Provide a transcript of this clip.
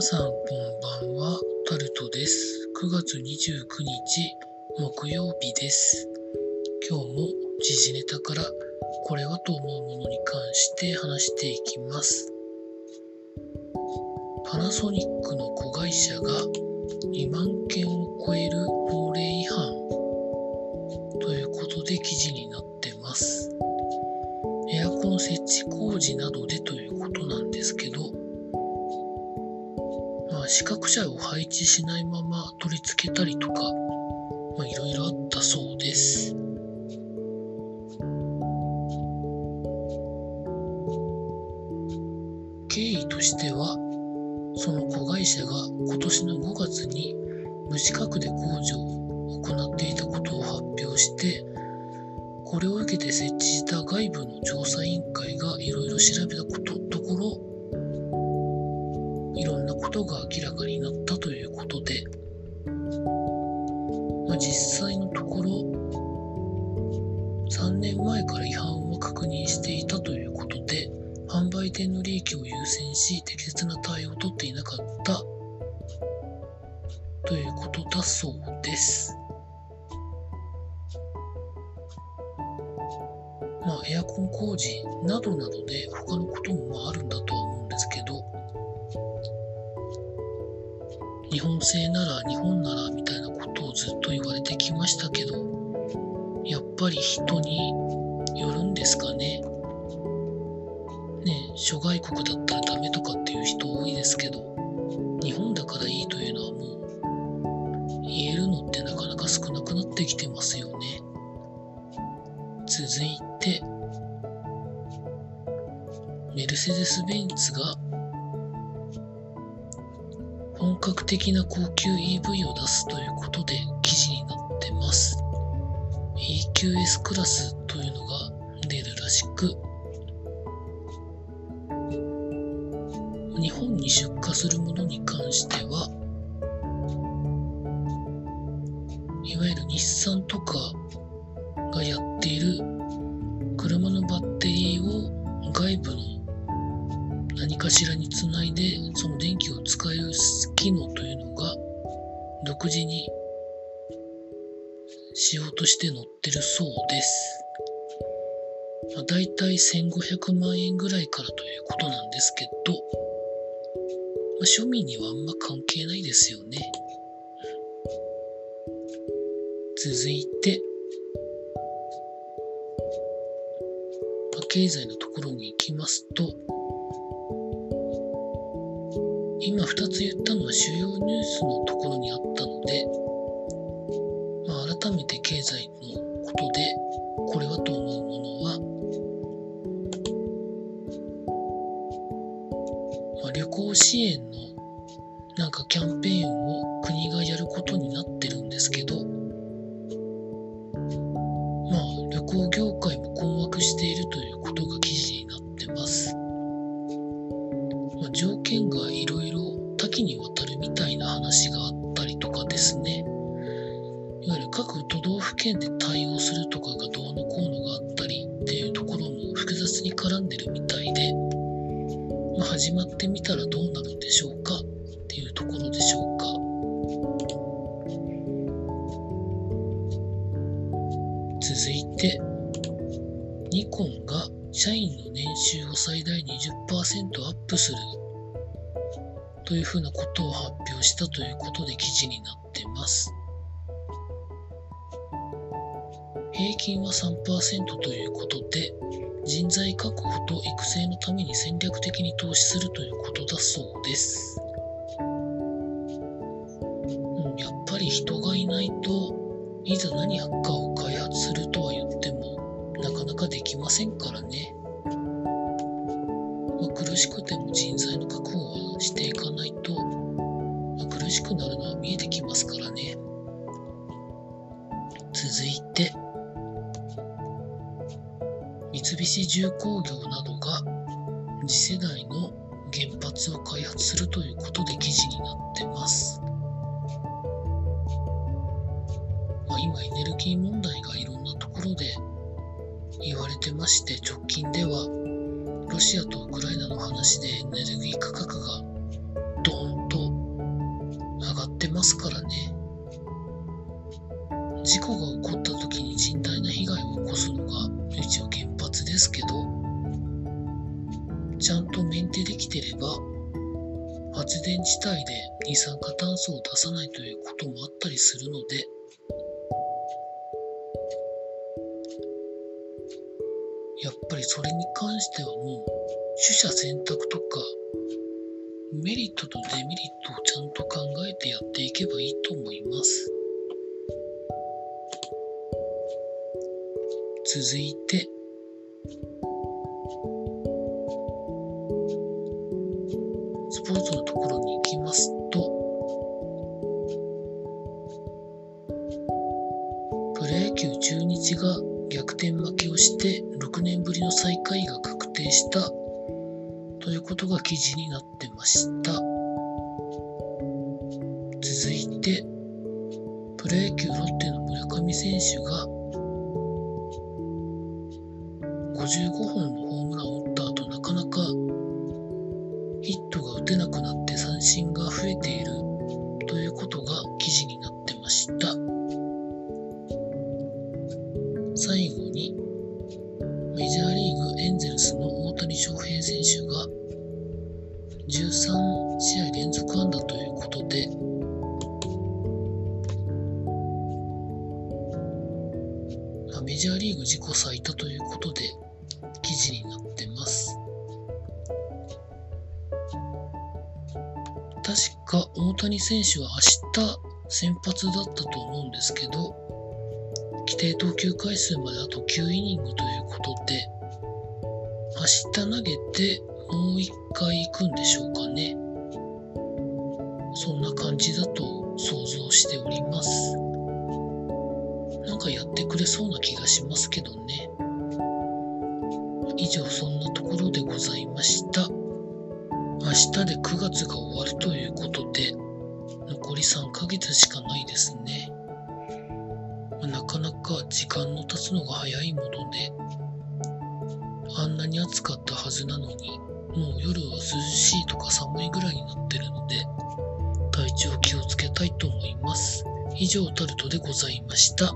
皆さんこんばんは、タルトです。9月29日木曜日です。今日も時事ネタからこれはと思うものに関して話していきます。パナソニックの子会社が2万件を超える法令違反ということで記事になってます。エアコン設置工事などでまあ、資格者を配置しないまま取り付けたりとか、まあ、いろいろあったそうです。経緯としては、その子会社が今年の5月に無資格で工事を行っていたことを発表して、これを受けて設置した外部の調査委員会がいろいろ調べたことまあ、実際のところ、3年前から違反を確認していたということで、販売店の利益を優先し、適切な対応を取っていなかったということだそうです。まあ、エアコン工事などなどで他のこともああるんだとは日本製なら日本ならみたいなことをずっと言われてきましたけど、やっぱり人によるんですかね。ね諸外国だったらダメとかっていう人多いですけど、日本だからいいというのはもう言えるのってなかなか少なくなってきてますよね。続いて、メルセデス・ベンツが本格的な高級 EV を出すということで記事になってます。EQS クラスというのが出るらしく、日本に出荷するものに関しては、いわゆる日産とかがやっている車のバッテリーを外部の何かしらにつないでその電気を使える機能というのが独自にしようとして載ってるそうです。まあ、大体1500万円ぐらいからということなんですけど、まあ、庶民にはあんま関係ないですよね。続いて、まあ、経済のところに行きますと、今2つ言ったのは主要ニュースのところにあったので、まあ、改めて経済のことで、これはと思うものは、まあ、旅行支援のなんかキャンペーンを国がやることになってるんですけど、まあ旅行業都道府県で対応するとかがどうのこうのがあったりっていうところも複雑に絡んでるみたいで、まあ、始まってみたらどうなるんでしょうか？っていうところでしょうか？続いて、ニコンが社員の年収を最大20%アップするというふうなことを発表したということで記事になってます。平均は3%ということで、人材確保と育成のために戦略的に投資するということだそうです。うん、やっぱり人がいないといざ何かを開発するとは言ってもなかなかできませんからね。まあ、苦しくても人材の確保はしていかないと、まあ、苦しくなるのは見え三菱重工業などが次世代の原発を開発するということで記事になってます。まあ、今エネルギー問題がいろんなところで言われてまして直近ではロシアとウクライナの話でエネルギー価格がドーンと上がってますからね。事故が起こった時に甚大な被害を起こすのが一応原発ですけど、ちゃんとメンテできてれば、発電自体で二酸化炭素を出さないということもあったりするので、やっぱりそれに関してはもう取捨選択とかメリットとデメリットをちゃんと考えてやっていけばいいと思います。続いて、スポーツのところに行きますと、プロ野球中日が逆転負けをして6年ぶりの最下位が確定した。ということが記事になってました。続いて、プロ野球ロッテの村上選手が55本のホームランを打った後なかなかヒットが打てなくなって三振が増えているということが記事になってました。最後にメジャーリーグエンゼルスの大谷翔平選手が13試合連続安打ということでメジャーリーグ自己最多ということで記事になってます。確か大谷選手は明日先発だったと思うんですけど、規定投球回数まであと9イニングということで、明日投げてもう1回行くんでしょうかね。そんな感じだと想像しております。なんかやってくれそうな気がしますけどね。以上そんなところでございました。明日で9月が終わるということで、残り3ヶ月しかないですね。なかなか時間の経つのが早いもので、あんなに暑かったはずなのに、もう夜は涼しいとか寒いぐらいになってるので、体調気をつけたいと思います。以上タルトでございました。